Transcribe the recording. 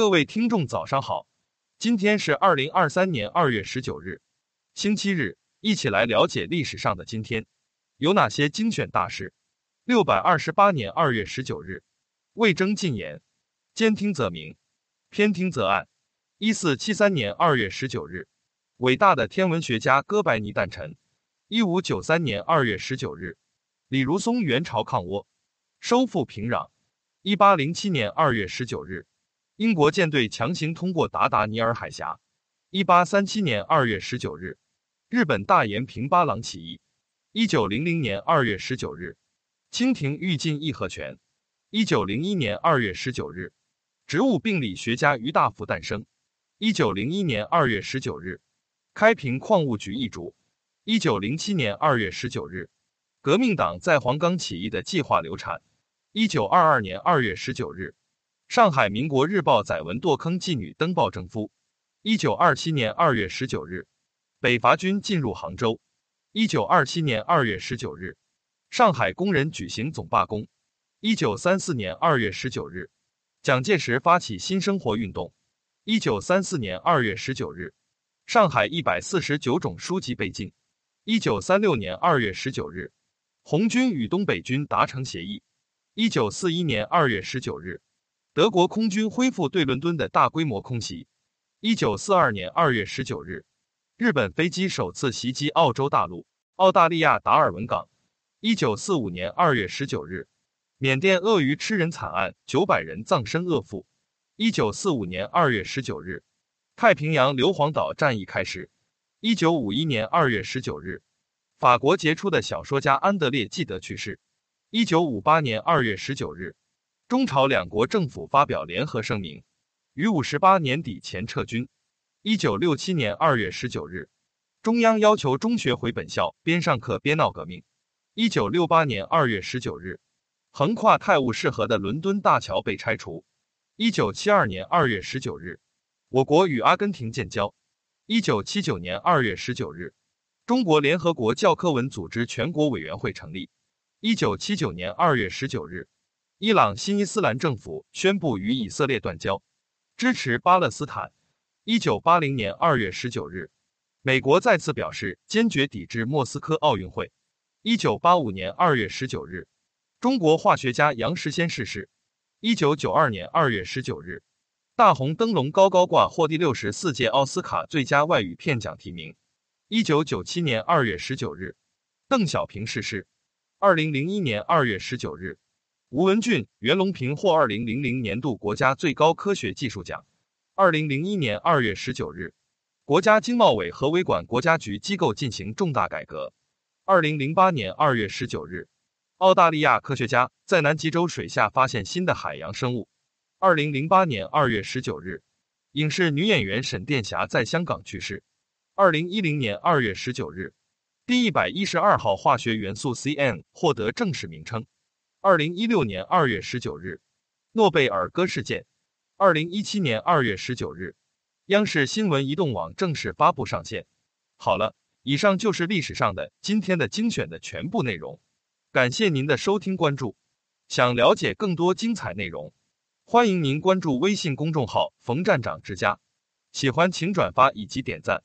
各位听众，早上好！今天是二零二三年二月十九日，星期日，一起来了解历史上的今天有哪些精选大事。六百二十八年二月十九日，魏征进言，兼听则明，偏听则暗。一四七三年二月十九日，伟大的天文学家哥白尼诞辰。一五九三年二月十九日，李如松援朝抗倭，收复平壤。一八零七年二月十九日。英国舰队强行通过达达尼尔海峡。一八三七年二月十九日，日本大延平八郎起义。一九零零年二月十九日，清廷欲禁义和拳。一九零一年二月十九日，植物病理学家于大福诞生。一九零一年二月十九日，开平矿务局易主。一九零七年二月十九日，革命党在黄冈起义的计划流产。一九二二年二月十九日。上海民国日报载文堕坑妓女登报征夫。一九二七年二月十九日，北伐军进入杭州。一九二七年二月十九日，上海工人举行总罢工。一九三四年二月十九日，蒋介石发起新生活运动。一九三四年二月十九日，上海一百四十九种书籍被禁。一九三六年二月十九日，红军与东北军达成协议。一九四一年二月十九日。德国空军恢复对伦敦的大规模空袭。一九四二年二月十九日，日本飞机首次袭击澳洲大陆，澳大利亚达尔文港。一九四五年二月十九日，缅甸鳄鱼吃人惨案，九百人葬身鳄腹。一九四五年二月十九日，太平洋硫磺岛战役开始。一九五一年二月十九日，法国杰出的小说家安德烈·纪德去世。一九五八年二月十九日。中朝两国政府发表联合声明，于五十八年底前撤军。一九六七年二月十九日，中央要求中学回本校，边上课边闹革命。一九六八年二月十九日，横跨泰晤士河的伦敦大桥被拆除。一九七二年二月十九日，我国与阿根廷建交。一九七九年二月十九日，中国联合国教科文组织全国委员会成立。一九七九年二月十九日。伊朗新伊斯兰政府宣布与以色列断交，支持巴勒斯坦。一九八零年二月十九日，美国再次表示坚决抵制莫斯科奥运会。一九八五年二月十九日，中国化学家杨时先逝世。一九九二年二月十九日，大红灯笼高高挂，获第六十四届奥斯卡最佳外语片奖提名。一九九七年二月十九日，邓小平逝世。二零零一年二月十九日。吴文俊、袁隆平获二零零零年度国家最高科学技术奖。二零零一年二月十九日，国家经贸委和维管国家局机构进行重大改革。二零零八年二月十九日，澳大利亚科学家在南极洲水下发现新的海洋生物。二零零八年二月十九日，影视女演员沈殿霞在香港去世。二零一零年二月十九日，第一百一十二号化学元素 Cn 获得正式名称。二零一六年二月十九日，诺贝尔歌事件。二零一七年二月十九日，央视新闻移动网正式发布上线。好了，以上就是历史上的今天的精选的全部内容。感谢您的收听关注。想了解更多精彩内容，欢迎您关注微信公众号“冯站长之家”。喜欢请转发以及点赞。